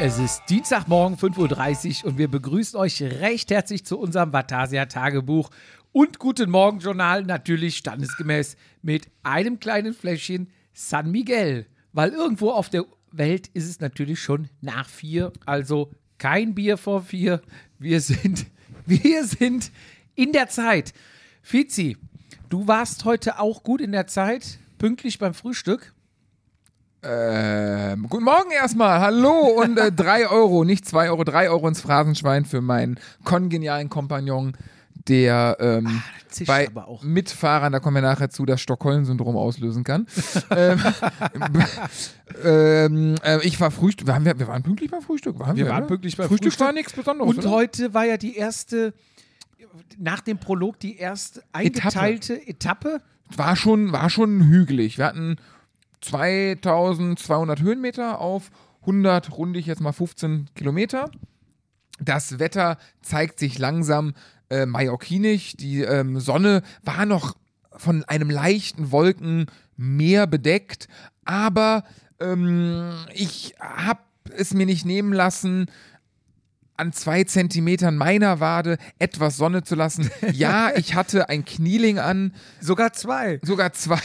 Es ist Dienstagmorgen 5.30 Uhr und wir begrüßen euch recht herzlich zu unserem Vatasia Tagebuch und Guten Morgen Journal natürlich standesgemäß mit einem kleinen Fläschchen San Miguel. Weil irgendwo auf der Welt ist es natürlich schon nach vier, also kein Bier vor vier. Wir sind, wir sind in der Zeit. Fizi, du warst heute auch gut in der Zeit, pünktlich beim Frühstück. Ähm, guten Morgen erstmal, hallo und äh, drei Euro, nicht zwei Euro, drei Euro ins Phrasenschwein für meinen kongenialen Kompagnon, der ähm, Ah, bei. Mitfahrern, da kommen wir nachher zu, das Stockholm-Syndrom auslösen kann. ähm, ähm, äh, ich war Frühstück, waren wir, wir waren pünktlich beim Frühstück, waren wir, Wir waren oder? pünktlich beim Frühstück. Frühstück. war nichts Besonderes, Und oder? heute war ja die erste, nach dem Prolog, die erste eingeteilte Etappe. war schon, war schon hügelig. Wir hatten 2200 Höhenmeter auf 100, runde ich jetzt mal 15 Kilometer. Das Wetter zeigt sich langsam äh, mallorquinisch. Die ähm, Sonne war noch von einem leichten Wolkenmeer bedeckt, aber ähm, ich habe es mir nicht nehmen lassen, an zwei Zentimetern meiner Wade etwas Sonne zu lassen. Ja, ich hatte ein Knieling an, Sogar zwei. sogar zwei.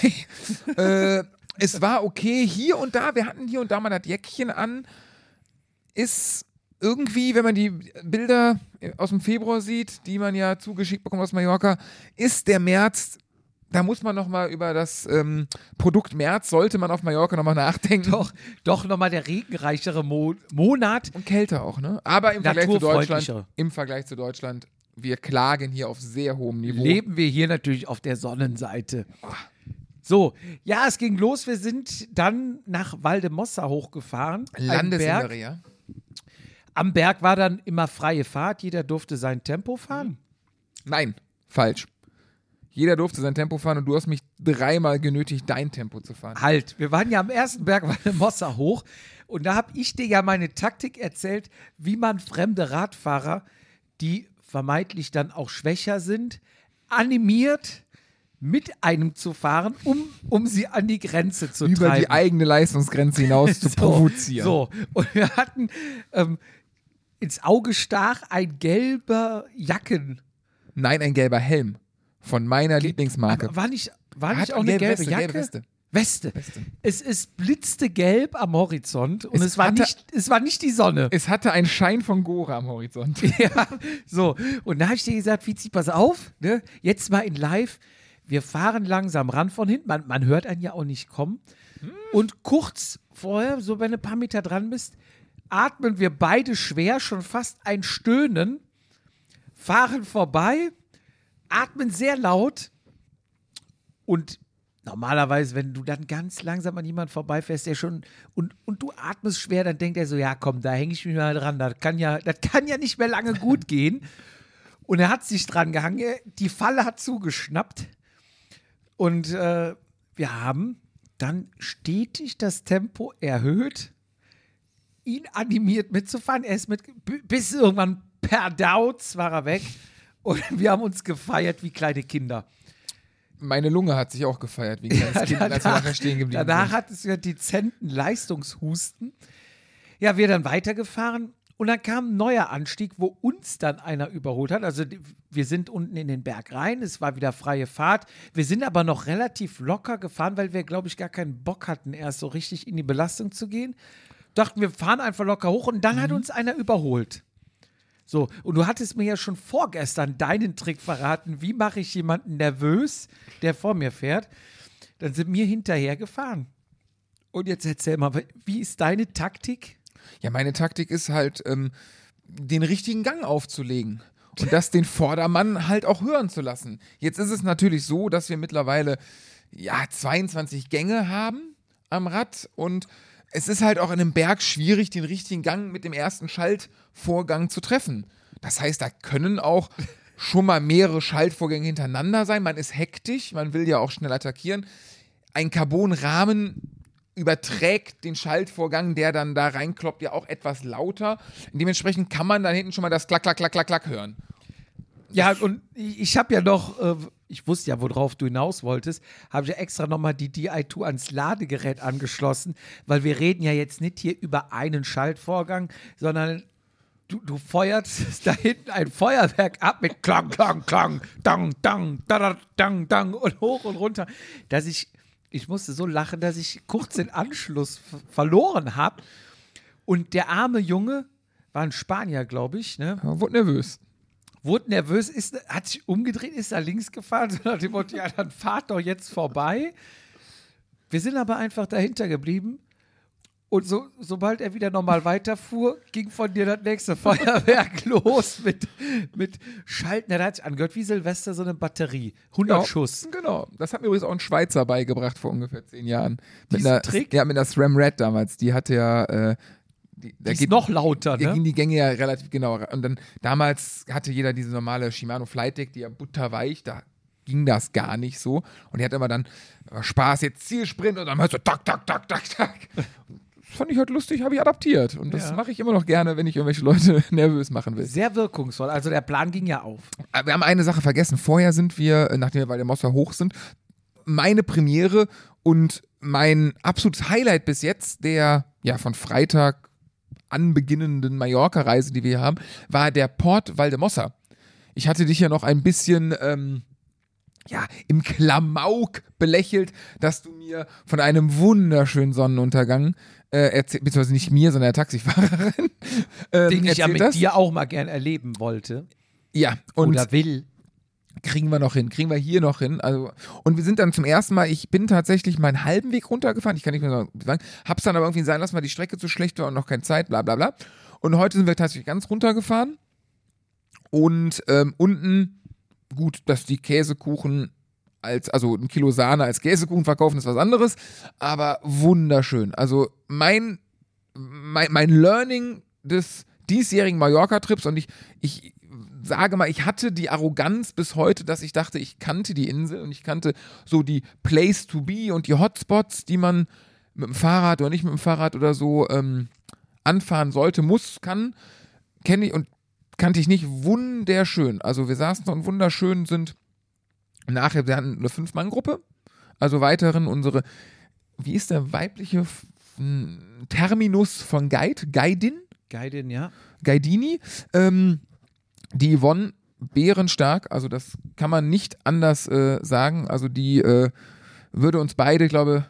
äh, es war okay. Hier und da, wir hatten hier und da mal das Jäckchen an. Ist irgendwie, wenn man die Bilder aus dem Februar sieht, die man ja zugeschickt bekommt aus Mallorca, ist der März. Da muss man noch mal über das ähm, Produkt März, sollte man auf Mallorca noch mal nachdenken. Doch, doch nochmal der regenreichere Mo Monat. Und kälter auch, ne? Aber im Vergleich zu. Deutschland, im Vergleich zu Deutschland, wir klagen hier auf sehr hohem Niveau. Leben wir hier natürlich auf der Sonnenseite. So, ja, es ging los. Wir sind dann nach Valdemossa hochgefahren. Landesinnere. Am Berg war dann immer freie Fahrt. Jeder durfte sein Tempo fahren. Nein, falsch. Jeder durfte sein Tempo fahren und du hast mich dreimal genötigt, dein Tempo zu fahren. Halt, wir waren ja am ersten Berg Valdemossa hoch und da habe ich dir ja meine Taktik erzählt, wie man fremde Radfahrer, die vermeintlich dann auch schwächer sind, animiert, mit einem zu fahren, um, um sie an die Grenze zu Über treiben. die eigene Leistungsgrenze hinaus zu So, provozieren. So, und wir hatten ähm, ins Auge stach ein gelber Jacken. Nein, ein gelber Helm. Von meiner Lieblingsmarke. Aber war nicht, war nicht auch eine gelbe Weste, Jacke? gelbe Weste. Weste. Weste. Es, es blitzte gelb am Horizont und Es es, war, hatte- nicht, es war nicht die Sonne. Es hatte einen Schein von Gora am Horizont. ja, so. Und da habe ich dir gesagt, Vizi, pass auf, ne? jetzt mal in live. Wir fahren langsam ran von hinten. Man, man hört einen ja auch nicht kommen. Und kurz vorher, so wenn du ein paar Meter dran bist, atmen wir beide schwer, schon fast ein Stöhnen, fahren vorbei, atmen sehr laut und normalerweise, wenn du dann ganz langsam an jemand vorbeifährst, der schon und, und du atmest schwer, dann denkt er so, ja komm, da hänge ich mich mal dran, das kann ja, das kann ja nicht mehr lange gut gehen. Und er hat sich dran gehangen, die Falle hat zugeschnappt und äh, wir haben dann stetig das Tempo erhöht, ihn animiert mitzufahren. Er ist mit, bis irgendwann per Dauz war er weg und wir haben uns gefeiert wie kleine Kinder. Meine Lunge hat sich auch gefeiert, wie ein kleines Kind, als wir nachher stehen geblieben danach sind. hat es ja dezenten Leistungshusten. Ja, wir dann weitergefahren und dann kam ein neuer Anstieg, wo uns dann einer überholt hat. Also wir sind unten in den Berg rein, es war wieder freie Fahrt. Wir sind aber noch relativ locker gefahren, weil wir, glaube ich, gar keinen Bock hatten, erst so richtig in die Belastung zu gehen. Dachten, wir fahren einfach locker hoch und dann hat Mhm. uns einer überholt. So, und du hattest mir ja schon vorgestern deinen Trick verraten, wie mache ich jemanden nervös, der vor mir fährt. Dann sind wir hinterher gefahren. Und jetzt erzähl mal, wie ist deine Taktik? Ja, meine Taktik ist halt, ähm, den richtigen Gang aufzulegen. Und das den Vordermann halt auch hören zu lassen. Jetzt ist es natürlich so, dass wir mittlerweile ja 22 Gänge haben am Rad und es ist halt auch in einem Berg schwierig, den richtigen Gang mit dem ersten Schaltvorgang zu treffen. Das heißt, da können auch schon mal mehrere Schaltvorgänge hintereinander sein. Man ist hektisch, man will ja auch schnell attackieren. Ein Carbonrahmen überträgt den Schaltvorgang, der dann da reinkloppt, ja auch etwas lauter. Dementsprechend kann man da hinten schon mal das Klack, Klack, Klack, Klack, Klack hören. Ja, und ich habe ja noch, äh, ich wusste ja, worauf du hinaus wolltest, habe ich ja extra nochmal die DI2 ans Ladegerät angeschlossen, weil wir reden ja jetzt nicht hier über einen Schaltvorgang, sondern du, du feuerst da hinten ein Feuerwerk ab mit Klang, Klang, Klang, Dang, Dang, Dang, Dang, Dang und hoch und runter, dass ich, ich musste so lachen, dass ich kurz den Anschluss verloren habe. Und der arme Junge, war ein Spanier, glaube ich, ne? wurde nervös. Wurde nervös, ist, hat sich umgedreht, ist da links gefahren, so nach dem Motto, ja, dann fahrt doch jetzt vorbei. Wir sind aber einfach dahinter geblieben und so, sobald er wieder normal weiterfuhr, ging von dir das nächste Feuerwerk los mit, mit Schalten. Er hat sich angehört wie Silvester so eine Batterie. 100 ja, Schuss. Genau. Das hat mir übrigens auch ein Schweizer beigebracht vor ungefähr zehn Jahren. Mit Diesen einer, Trick? Ja, mit der SRAM Red damals. Die hatte ja. Äh, die, Die ist noch lauter, Da ne? gingen die Gänge ja relativ genau. Und dann damals hatte jeder diese normale Shimano Flight Deck, die ja butterweich, da ging das gar nicht so. Und die hat immer dann Spaß, jetzt Zielsprint und dann hörst du tak, tak, tak, tak, tak. Fand ich halt lustig, habe ich adaptiert. Und das Ja. mache ich immer noch gerne, wenn ich irgendwelche Leute nervös machen will. Sehr wirkungsvoll. Also der Plan ging ja auf. Aber Wir haben eine Sache vergessen. Vorher sind wir, äh, nachdem wir bei der Mosser hoch sind, meine Premiere und mein absolutes Highlight bis jetzt, der ja von Freitag anbeginnenden Mallorca-Reise, die wir haben, war der Port Valdemossa. Ich hatte dich ja noch ein bisschen ähm, ja, im Klamauk belächelt, dass du mir von einem wunderschönen Sonnenuntergang äh, erzählt, beziehungsweise nicht mir, sondern der Taxifahrerin. ähm, Den ich ja mit hast. dir auch mal gern erleben wollte. Ja, und oder will. kriegen wir noch hin, kriegen wir hier noch hin. Also, und wir sind dann zum ersten Mal, ich bin tatsächlich meinen halben Weg runtergefahren, ich kann nicht mehr sagen, hab's dann aber irgendwie sein lassen, weil die Strecke zu schlecht war und noch keine Zeit, bla bla bla. Und heute sind wir tatsächlich ganz runtergefahren. Und ähm, unten, gut, dass die Käsekuchen als, also ein Kilo Sahne als Käsekuchen verkaufen, ist was anderes, aber wunderschön. Also mein, mein, mein Learning des diesjährigen Mallorca-Trips und ich, ich sage mal, ich hatte die Arroganz bis heute, dass ich dachte, ich kannte die Insel und ich kannte so die Place to be und die Hotspots, die man mit dem Fahrrad oder nicht mit dem Fahrrad oder so ähm, anfahren sollte, muss, kann, kenne ich und kannte ich nicht. Wunderschön. Also wir saßen und wunderschön sind nachher, wir hatten eine Fünf-Mann-Gruppe, also weiterhin unsere, wie ist der weibliche Terminus von Guide? Guidin? Geidin, ja. Gaidini. Ähm, die Yvonne bärenstark, also das kann man nicht anders äh, sagen. Also die äh, würde uns beide, glaube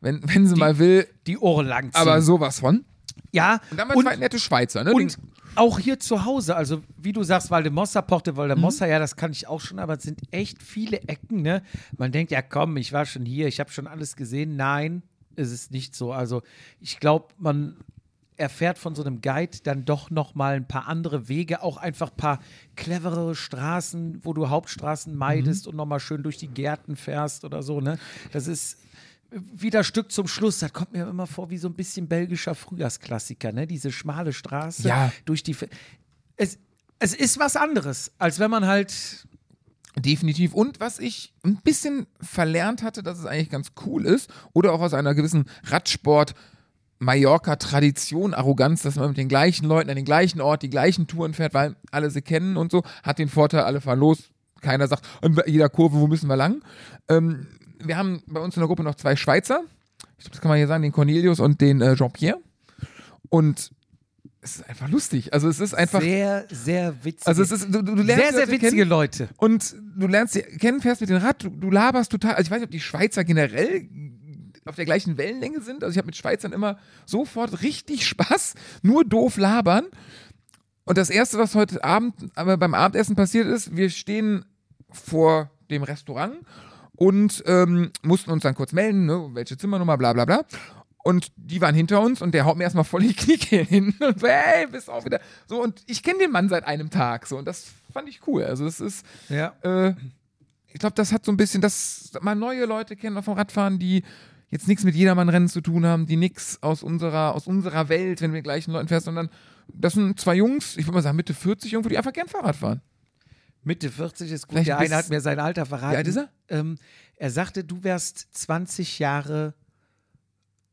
wenn, wenn sie Die- mal will, Die Ohren lang ziehen. aber sowas von. ja, Und dann waren zwei nette Schweizer, ne? und auch hier zu Hause, also wie du sagst, Valdemossa, Porte Valdemossa, Mhm. ja, das kann ich auch schon, aber es sind echt viele Ecken, ne? Man denkt, ja komm, ich war schon hier, ich habe schon alles gesehen. Nein, ist es nicht so. Also ich glaube, man erfährt von so einem Guide dann doch noch mal ein paar andere Wege, auch einfach ein paar cleverere Straßen, wo du Hauptstraßen meidest Mhm. und noch mal schön durch die Gärten fährst oder so, ne? Das ist wieder Stück zum Schluss. Das kommt mir immer vor wie so ein bisschen belgischer Frühjahrsklassiker, ne? Diese schmale Straße Ja. durch die. Fe- Es, es ist was anderes, als wenn man halt. Definitiv. Und was ich ein bisschen verlernt hatte, dass es eigentlich ganz cool ist, oder auch aus einer gewissen Radsport- Mallorca-Tradition, Arroganz, dass man mit den gleichen Leuten an den gleichen Ort die gleichen Touren fährt, weil alle sie kennen und so, hat den Vorteil, alle fahren los. Keiner sagt, an jeder Kurve, wo müssen wir lang? Ähm, wir haben bei uns in der Gruppe noch zwei Schweizer. Ich glaube, das kann man hier sagen, den Cornelius und den äh, Jean-Pierre. Und es ist einfach lustig. Also es ist einfach. sehr, sehr witzig. also es ist, du, du lernst sehr, sehr Leute witzige kennen. Leute. Und du lernst sie kennen, fährst mit dem Rad, du, du laberst total. Also ich weiß nicht, ob die Schweizer generell auf der gleichen Wellenlänge sind. Also ich habe mit Schweizern immer sofort richtig Spaß, nur doof labern. Und das Erste, was heute Abend aber beim Abendessen passiert ist, wir stehen vor dem Restaurant und ähm, mussten uns dann kurz melden, ne, welche Zimmernummer, bla bla bla. Und die waren hinter uns und der haut mir erstmal voll die Knie hin und so, hey, bist auch wieder. So, und ich kenne den Mann seit einem Tag. So, und das fand ich cool. Also, es ist, Ja. äh, ich glaube, das hat so ein bisschen, dass mal neue Leute kennen vom Radfahren, die jetzt nichts mit Jedermann-Rennen zu tun haben, die nichts aus unserer, aus unserer Welt, wenn wir gleichen Leuten fährst, sondern das sind zwei Jungs, ich würde mal sagen Mitte 40 irgendwo, die einfach gern Fahrrad fahren. Mitte 40 ist gut. Vielleicht Der eine hat mir sein Alter verraten. Wie alt ist er? Ähm, er sagte, du wärst 20 Jahre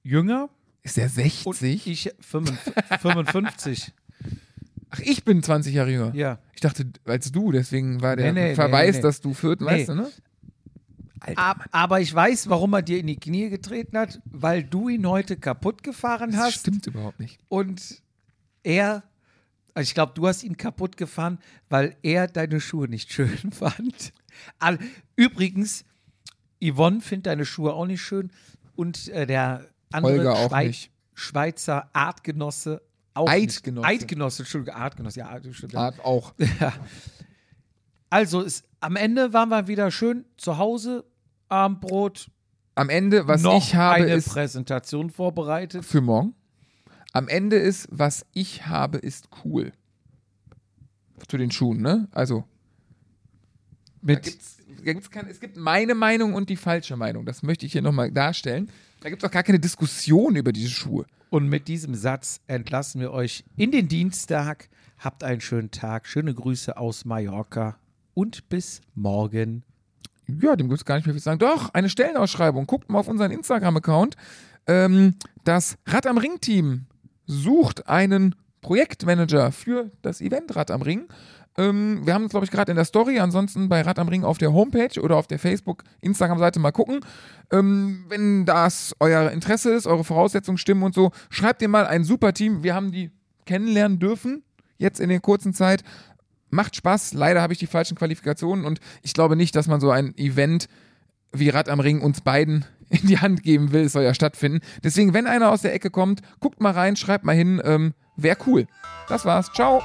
jünger Ist und 60? ich 55. 55. Ach, ich bin 20 Jahre jünger. Ja. Ich dachte, als du, deswegen war der Nee, nee, Verweis, nee, nee. dass du Fürth, weißt du, ne? Ab, aber ich weiß, warum er dir in die Knie getreten hat, weil du ihn heute kaputt gefahren Das hast stimmt überhaupt nicht. und er, also ich glaube, du hast ihn kaputt gefahren, weil er deine Schuhe nicht schön fand. Übrigens, Yvonne findet deine Schuhe auch nicht schön und äh, der andere Schwei-. Schweizer Artgenosse auch Eidgenosse. Nicht. Eidgenosse, Entschuldigung, Artgenosse, ja, Entschuldigung. Art auch. Also ist, am Ende waren wir wieder schön zu Hause, Abendbrot, Am Ende, was noch ich habe, eine ist Präsentation vorbereitet. für morgen. Am Ende ist, was ich habe, ist cool. Zu den Schuhen, ne? Also, da Mit, gibt's, da gibt's kein, es gibt meine Meinung und die falsche Meinung. Das möchte ich hier nochmal darstellen. Da gibt es auch gar keine Diskussion über diese Schuhe. und mit diesem Satz entlassen wir euch in den Dienstag. Habt einen schönen Tag. Schöne Grüße aus Mallorca und bis morgen. Ja, dem gibt es gar nicht mehr viel zu sagen. Doch, eine Stellenausschreibung. Guckt mal auf unseren Instagram-Account. Ähm, das Rad am Ring-Team sucht einen Projektmanager für das Event Rad am Ring. Ähm, wir haben es, glaube ich, gerade in der Story. Ansonsten bei Rad am Ring auf der Homepage oder auf der Facebook, Instagram-Seite mal gucken. Ähm, wenn das euer Interesse ist, eure Voraussetzungen stimmen und so, schreibt ihr mal ein super Team. Wir haben die kennenlernen dürfen, jetzt in der kurzen Zeit. Macht Spaß. Leider habe ich die falschen Qualifikationen und ich glaube nicht, dass man so ein Event wie Rad am Ring uns beiden in die Hand geben will. Soll ja stattfinden. Deswegen, wenn einer aus der Ecke kommt, guckt mal rein, schreibt mal hin. Ähm, Wäre cool. Das war's. Ciao.